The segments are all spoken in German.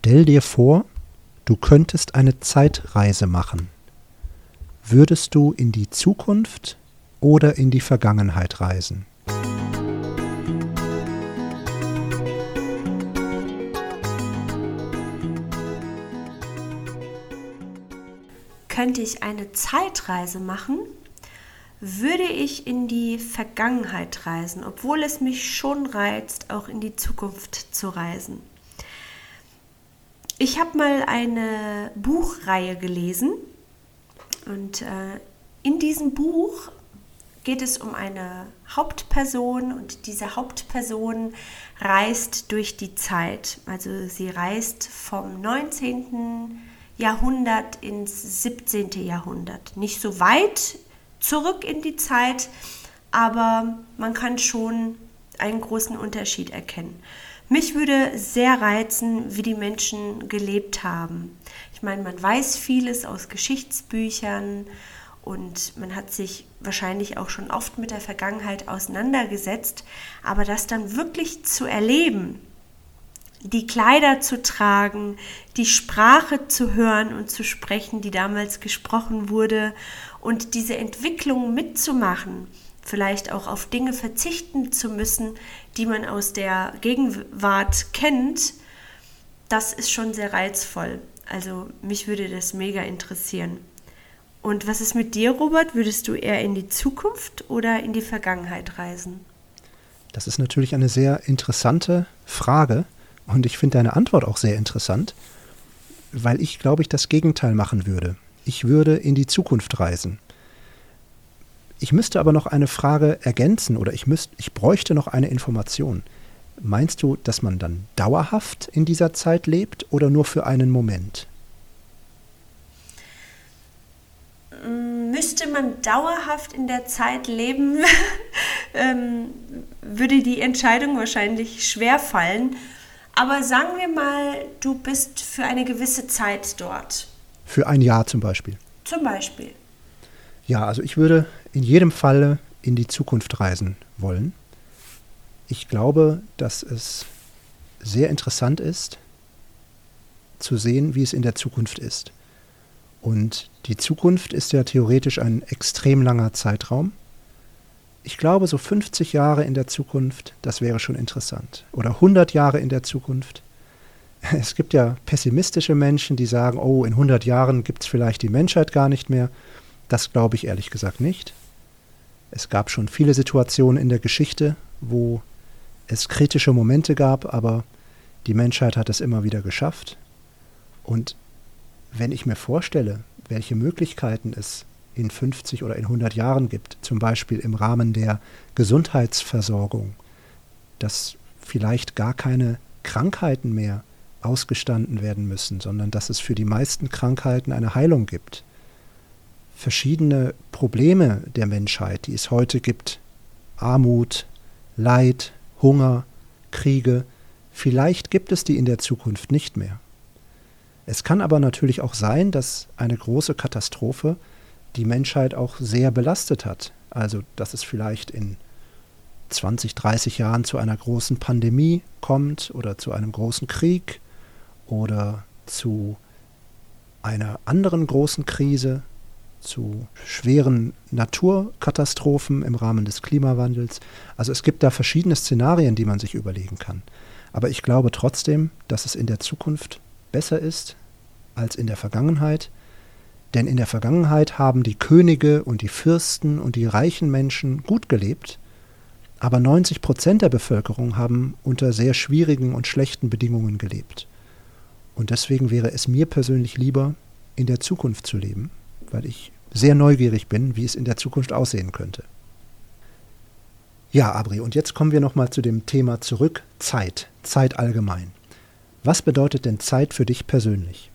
Stell dir vor, du könntest eine Zeitreise machen. Würdest du in die Zukunft oder in die Vergangenheit reisen? Könnte ich eine Zeitreise machen, würde ich in die Vergangenheit reisen, obwohl es mich schon reizt, auch in die Zukunft zu reisen. Ich habe mal eine Buchreihe gelesen und äh, in diesem Buch geht es um eine Hauptperson und diese Hauptperson reist durch die Zeit. Also sie reist vom 19. Jahrhundert ins 17. Jahrhundert. Nicht so weit zurück in die Zeit, aber man kann schon einen großen Unterschied erkennen. Mich würde sehr reizen, wie die Menschen gelebt haben. Ich meine, man weiß vieles aus Geschichtsbüchern und man hat sich wahrscheinlich auch schon oft mit der Vergangenheit auseinandergesetzt, aber das dann wirklich zu erleben, die Kleider zu tragen, die Sprache zu hören und zu sprechen, die damals gesprochen wurde und diese Entwicklung mitzumachen, vielleicht auch auf Dinge verzichten zu müssen, die man aus der Gegenwart kennt, das ist schon sehr reizvoll. Also mich würde das mega interessieren. Und was ist mit dir, Robert? Würdest du eher in die Zukunft oder in die Vergangenheit reisen? Das ist natürlich eine sehr interessante Frage und ich finde deine Antwort auch sehr interessant, weil ich glaube ich das Gegenteil machen würde. Ich würde in die Zukunft reisen. Ich müsste aber noch eine Frage ergänzen oder ich, müsst, ich bräuchte noch eine Information. Meinst du, dass man dann dauerhaft in dieser Zeit lebt oder nur für einen Moment? Müsste man dauerhaft in der Zeit leben, ähm, würde die Entscheidung wahrscheinlich schwer fallen. Aber sagen wir mal, du bist für eine gewisse Zeit dort. Für ein Jahr zum Beispiel. Zum Beispiel. Ja, also ich würde in jedem Falle in die Zukunft reisen wollen. Ich glaube, dass es sehr interessant ist, zu sehen, wie es in der Zukunft ist. Und die Zukunft ist ja theoretisch ein extrem langer Zeitraum. Ich glaube, so 50 Jahre in der Zukunft, das wäre schon interessant. Oder 100 Jahre in der Zukunft. Es gibt ja pessimistische Menschen, die sagen, oh, in 100 Jahren gibt es vielleicht die Menschheit gar nicht mehr. Das glaube ich ehrlich gesagt nicht. Es gab schon viele Situationen in der Geschichte, wo es kritische Momente gab, aber die Menschheit hat es immer wieder geschafft. Und wenn ich mir vorstelle, welche Möglichkeiten es in 50 oder in 100 Jahren gibt, zum Beispiel im Rahmen der Gesundheitsversorgung, dass vielleicht gar keine Krankheiten mehr ausgestanden werden müssen, sondern dass es für die meisten Krankheiten eine Heilung gibt, verschiedene Probleme der Menschheit, die es heute gibt, Armut, Leid, Hunger, Kriege, vielleicht gibt es die in der Zukunft nicht mehr. Es kann aber natürlich auch sein, dass eine große Katastrophe die Menschheit auch sehr belastet hat. Also, dass es vielleicht in 20, 30 Jahren zu einer großen Pandemie kommt oder zu einem großen Krieg oder zu einer anderen großen Krise, zu schweren Naturkatastrophen im Rahmen des Klimawandels. Also es gibt da verschiedene Szenarien, die man sich überlegen kann. Aber ich glaube trotzdem, dass es in der Zukunft besser ist als in der Vergangenheit. Denn in der Vergangenheit haben die Könige und die Fürsten und die reichen Menschen gut gelebt, aber 90 Prozent der Bevölkerung haben unter sehr schwierigen und schlechten Bedingungen gelebt. Und deswegen wäre es mir persönlich lieber, in der Zukunft zu leben weil ich sehr neugierig bin, wie es in der Zukunft aussehen könnte. Ja, Abri, und jetzt kommen wir nochmal zu dem Thema zurück, Zeit, Zeit allgemein. Was bedeutet denn Zeit für dich persönlich?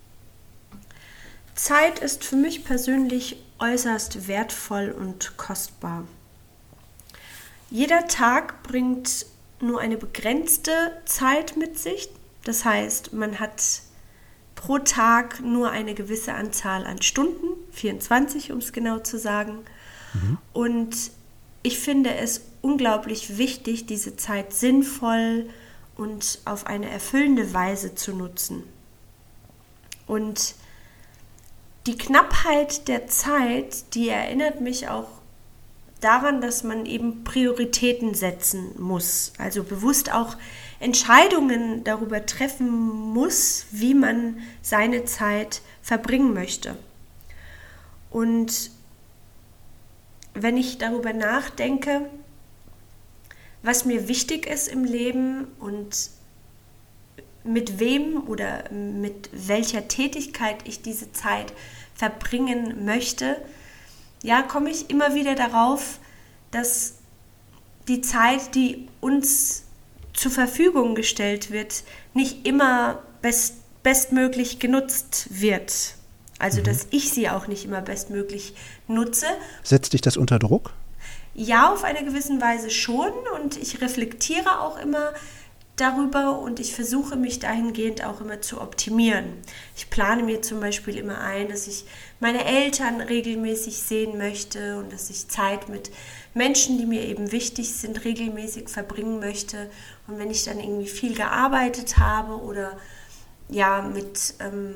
Zeit ist für mich persönlich äußerst wertvoll und kostbar. Jeder Tag bringt nur eine begrenzte Zeit mit sich. Das heißt, man hat pro Tag nur eine gewisse Anzahl an Stunden, 24 um es genau zu sagen. Mhm. Und ich finde es unglaublich wichtig, diese Zeit sinnvoll und auf eine erfüllende Weise zu nutzen. Und die Knappheit der Zeit, die erinnert mich auch daran, dass man eben Prioritäten setzen muss. Also bewusst auch Entscheidungen darüber treffen muss, wie man seine Zeit verbringen möchte. Und wenn ich darüber nachdenke, was mir wichtig ist im Leben und mit wem oder mit welcher Tätigkeit ich diese Zeit verbringen möchte, ja, komme ich immer wieder darauf, dass die Zeit, die uns zur Verfügung gestellt wird, nicht immer best, bestmöglich genutzt wird. Also, mhm. dass ich sie auch nicht immer bestmöglich nutze. Setzt dich das unter Druck? Ja, auf eine gewisse Weise schon. Und ich reflektiere auch immer darüber und ich versuche mich dahingehend auch immer zu optimieren. Ich plane mir zum Beispiel immer ein, dass ich meine Eltern regelmäßig sehen möchte und dass ich Zeit mit Menschen, die mir eben wichtig sind, regelmäßig verbringen möchte. Und wenn ich dann irgendwie viel gearbeitet habe oder ja mit ähm,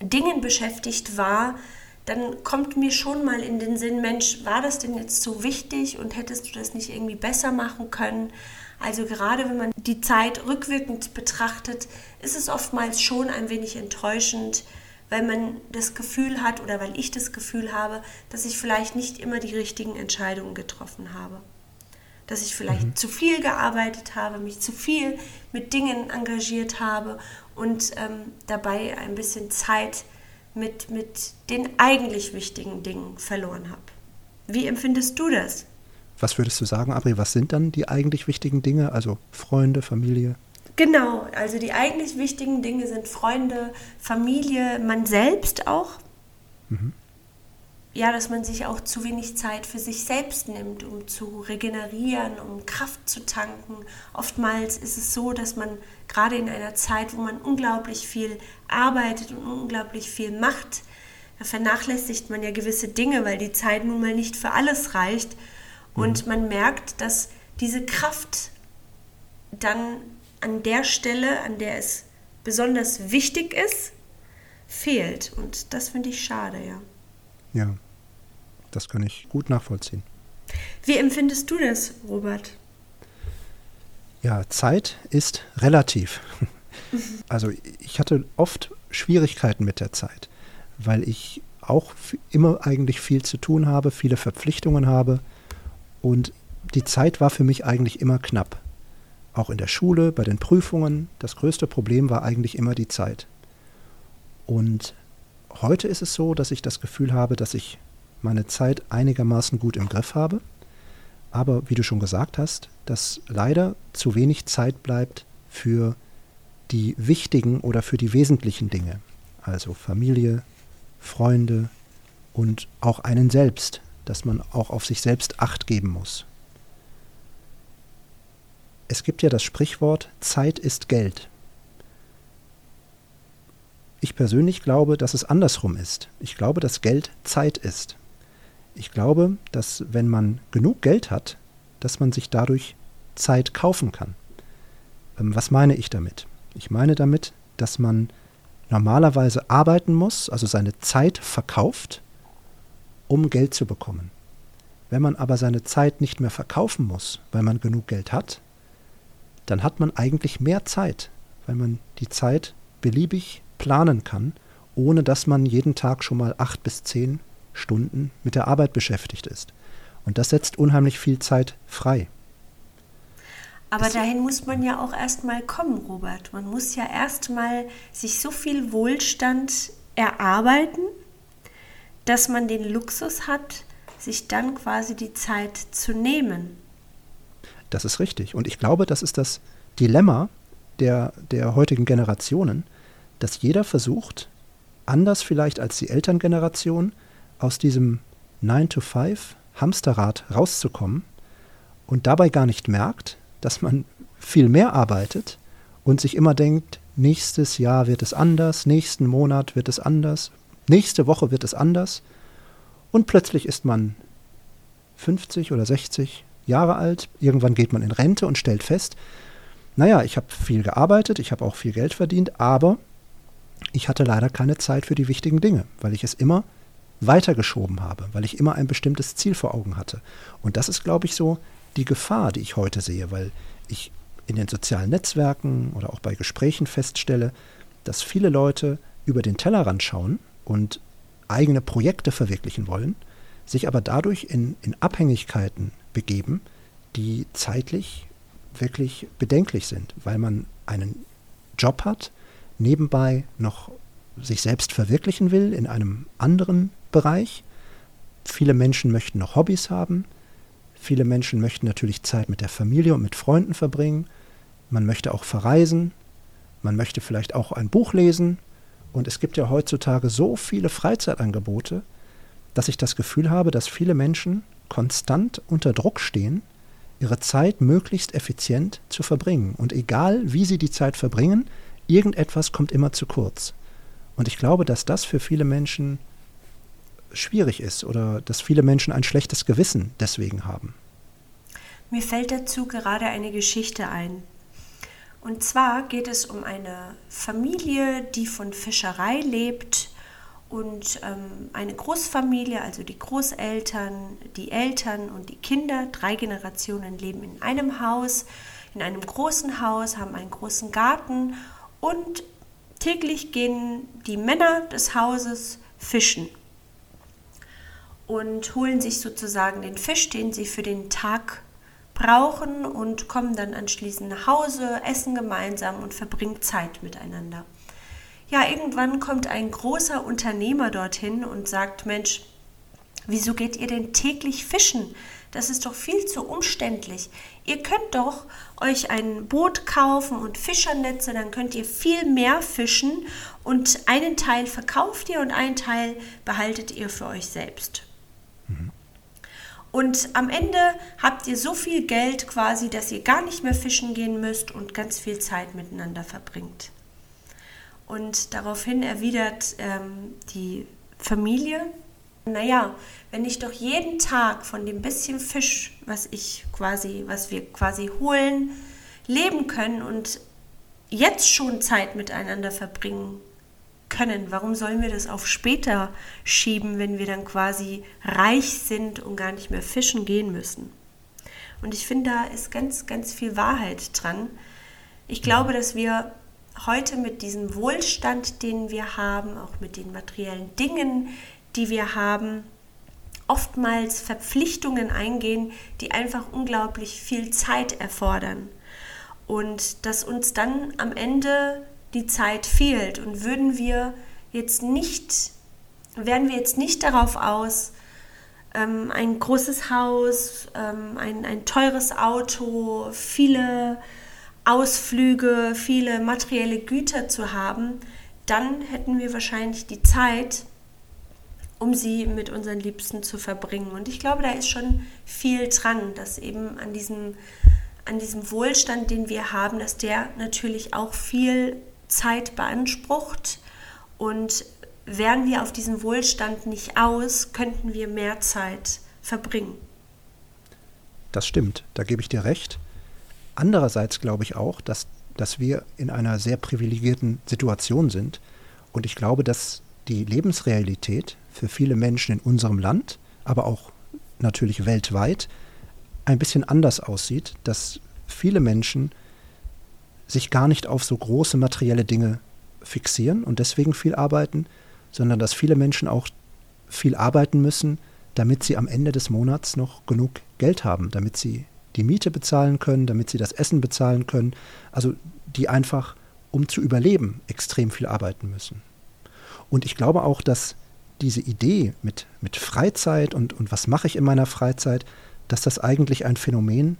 Dingen beschäftigt war, dann kommt mir schon mal in den Sinn, Mensch, war das denn jetzt so wichtig und hättest du das nicht irgendwie besser machen können? Also gerade wenn man die Zeit rückwirkend betrachtet, ist es oftmals schon ein wenig enttäuschend, weil man das Gefühl hat oder weil ich das Gefühl habe, dass ich vielleicht nicht immer die richtigen Entscheidungen getroffen habe. Dass ich vielleicht mhm. zu viel gearbeitet habe, mich zu viel mit Dingen engagiert habe und ähm, dabei ein bisschen Zeit mit, mit den eigentlich wichtigen Dingen verloren habe. Wie empfindest du das? Was würdest du sagen, Abri, was sind dann die eigentlich wichtigen Dinge? Also Freunde, Familie? Genau, also die eigentlich wichtigen Dinge sind Freunde, Familie, man selbst auch. Mhm. Ja, dass man sich auch zu wenig Zeit für sich selbst nimmt, um zu regenerieren, um Kraft zu tanken. Oftmals ist es so, dass man gerade in einer Zeit, wo man unglaublich viel arbeitet und unglaublich viel macht, da vernachlässigt man ja gewisse Dinge, weil die Zeit nun mal nicht für alles reicht. Und mhm. man merkt, dass diese Kraft dann an der Stelle, an der es besonders wichtig ist, fehlt. Und das finde ich schade, ja. Ja, das kann ich gut nachvollziehen. Wie empfindest du das, Robert? Ja, Zeit ist relativ. Also ich hatte oft Schwierigkeiten mit der Zeit, weil ich auch immer eigentlich viel zu tun habe, viele Verpflichtungen habe und die Zeit war für mich eigentlich immer knapp. Auch in der Schule, bei den Prüfungen. Das größte Problem war eigentlich immer die Zeit. Und heute ist es so, dass ich das Gefühl habe, dass ich meine Zeit einigermaßen gut im Griff habe. Aber wie du schon gesagt hast, dass leider zu wenig Zeit bleibt für die wichtigen oder für die wesentlichen Dinge. Also Familie, Freunde und auch einen selbst, dass man auch auf sich selbst acht geben muss. Es gibt ja das Sprichwort Zeit ist Geld. Ich persönlich glaube, dass es andersrum ist. Ich glaube, dass Geld Zeit ist. Ich glaube, dass wenn man genug Geld hat, dass man sich dadurch Zeit kaufen kann. Ähm, was meine ich damit? Ich meine damit, dass man normalerweise arbeiten muss, also seine Zeit verkauft, um Geld zu bekommen. Wenn man aber seine Zeit nicht mehr verkaufen muss, weil man genug Geld hat, dann hat man eigentlich mehr Zeit, weil man die Zeit beliebig planen kann, ohne dass man jeden Tag schon mal acht bis zehn Stunden mit der Arbeit beschäftigt ist. Und das setzt unheimlich viel Zeit frei. Aber das dahin muss man ja auch erstmal kommen, Robert. Man muss ja erstmal sich so viel Wohlstand erarbeiten, dass man den Luxus hat, sich dann quasi die Zeit zu nehmen. Das ist richtig. Und ich glaube, das ist das Dilemma der, der heutigen Generationen, dass jeder versucht, anders vielleicht als die Elterngeneration, aus diesem 9-to-5 Hamsterrad rauszukommen und dabei gar nicht merkt, dass man viel mehr arbeitet und sich immer denkt, nächstes Jahr wird es anders, nächsten Monat wird es anders, nächste Woche wird es anders. Und plötzlich ist man 50 oder 60 Jahre alt, irgendwann geht man in Rente und stellt fest, naja, ich habe viel gearbeitet, ich habe auch viel Geld verdient, aber ich hatte leider keine Zeit für die wichtigen Dinge, weil ich es immer weitergeschoben habe, weil ich immer ein bestimmtes Ziel vor Augen hatte. Und das ist, glaube ich, so die Gefahr, die ich heute sehe, weil ich in den sozialen Netzwerken oder auch bei Gesprächen feststelle, dass viele Leute über den Tellerrand schauen und eigene Projekte verwirklichen wollen, sich aber dadurch in, in Abhängigkeiten begeben, die zeitlich wirklich bedenklich sind, weil man einen Job hat, nebenbei noch sich selbst verwirklichen will in einem anderen Bereich. Viele Menschen möchten noch Hobbys haben. Viele Menschen möchten natürlich Zeit mit der Familie und mit Freunden verbringen. Man möchte auch verreisen. Man möchte vielleicht auch ein Buch lesen. Und es gibt ja heutzutage so viele Freizeitangebote, dass ich das Gefühl habe, dass viele Menschen konstant unter Druck stehen, ihre Zeit möglichst effizient zu verbringen. Und egal, wie sie die Zeit verbringen, irgendetwas kommt immer zu kurz. Und ich glaube, dass das für viele Menschen schwierig ist oder dass viele Menschen ein schlechtes Gewissen deswegen haben. Mir fällt dazu gerade eine Geschichte ein. Und zwar geht es um eine Familie, die von Fischerei lebt und ähm, eine Großfamilie, also die Großeltern, die Eltern und die Kinder, drei Generationen leben in einem Haus, in einem großen Haus, haben einen großen Garten und täglich gehen die Männer des Hauses fischen und holen sich sozusagen den Fisch, den sie für den Tag brauchen und kommen dann anschließend nach Hause, essen gemeinsam und verbringen Zeit miteinander. Ja, irgendwann kommt ein großer Unternehmer dorthin und sagt, Mensch, wieso geht ihr denn täglich fischen? Das ist doch viel zu umständlich. Ihr könnt doch euch ein Boot kaufen und Fischernetze, dann könnt ihr viel mehr fischen und einen Teil verkauft ihr und einen Teil behaltet ihr für euch selbst. Und am Ende habt ihr so viel Geld quasi, dass ihr gar nicht mehr fischen gehen müsst und ganz viel Zeit miteinander verbringt. Und daraufhin erwidert ähm, die Familie, naja, wenn ich doch jeden Tag von dem bisschen Fisch, was ich quasi, was wir quasi holen, leben können und jetzt schon Zeit miteinander verbringen können. Warum sollen wir das auf später schieben, wenn wir dann quasi reich sind und gar nicht mehr fischen gehen müssen? Und ich finde, da ist ganz, ganz viel Wahrheit dran. Ich glaube, dass wir heute mit diesem Wohlstand, den wir haben, auch mit den materiellen Dingen, die wir haben, oftmals Verpflichtungen eingehen, die einfach unglaublich viel Zeit erfordern. Und dass uns dann am Ende die Zeit fehlt. Und würden wir jetzt nicht, wären wir jetzt nicht darauf aus, ähm, ein großes Haus, ähm, ein, ein teures Auto, viele Ausflüge, viele materielle Güter zu haben, dann hätten wir wahrscheinlich die Zeit, um sie mit unseren Liebsten zu verbringen. Und ich glaube, da ist schon viel dran, dass eben an diesem, an diesem Wohlstand, den wir haben, dass der natürlich auch viel Zeit beansprucht und wären wir auf diesen Wohlstand nicht aus, könnten wir mehr Zeit verbringen. Das stimmt, da gebe ich dir recht. Andererseits glaube ich auch, dass, dass wir in einer sehr privilegierten Situation sind und ich glaube, dass die Lebensrealität für viele Menschen in unserem Land, aber auch natürlich weltweit, ein bisschen anders aussieht, dass viele Menschen sich gar nicht auf so große materielle Dinge fixieren und deswegen viel arbeiten, sondern dass viele Menschen auch viel arbeiten müssen, damit sie am Ende des Monats noch genug Geld haben, damit sie die Miete bezahlen können, damit sie das Essen bezahlen können, also die einfach, um zu überleben, extrem viel arbeiten müssen. Und ich glaube auch, dass diese Idee mit, mit Freizeit und, und was mache ich in meiner Freizeit, dass das eigentlich ein Phänomen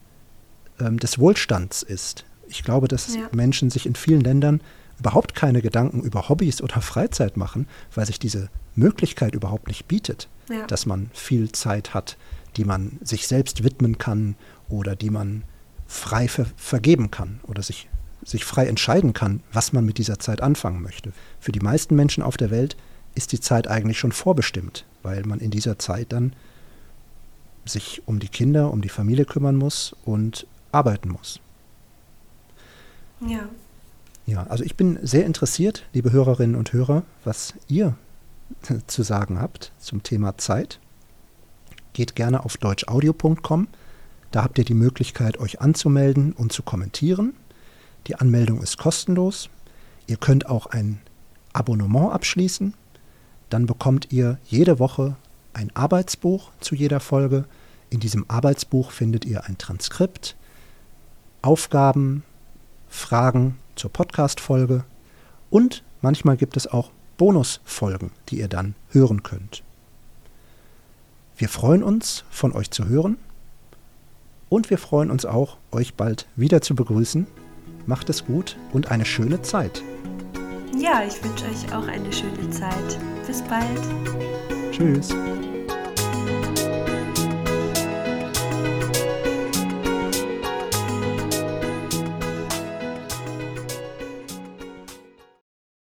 ähm, des Wohlstands ist. Ich glaube, dass ja. Menschen sich in vielen Ländern überhaupt keine Gedanken über Hobbys oder Freizeit machen, weil sich diese Möglichkeit überhaupt nicht bietet, ja. dass man viel Zeit hat, die man sich selbst widmen kann oder die man frei ver vergeben kann oder sich, sich frei entscheiden kann, was man mit dieser Zeit anfangen möchte. Für die meisten Menschen auf der Welt ist die Zeit eigentlich schon vorbestimmt, weil man in dieser Zeit dann sich um die Kinder, um die Familie kümmern muss und arbeiten muss. Ja. Ja, also ich bin sehr interessiert, liebe Hörerinnen und Hörer, was ihr zu sagen habt zum Thema Zeit. Geht gerne auf deutschaudio.com. Da habt ihr die Möglichkeit, euch anzumelden und zu kommentieren. Die Anmeldung ist kostenlos. Ihr könnt auch ein Abonnement abschließen. Dann bekommt ihr jede Woche ein Arbeitsbuch zu jeder Folge. In diesem Arbeitsbuch findet ihr ein Transkript, Aufgaben, Fragen zur Podcast-Folge und manchmal gibt es auch Bonusfolgen, die ihr dann hören könnt. Wir freuen uns, von euch zu hören und wir freuen uns auch, euch bald wieder zu begrüßen. Macht es gut und eine schöne Zeit. Ja, ich wünsche euch auch eine schöne Zeit. Bis bald. Tschüss.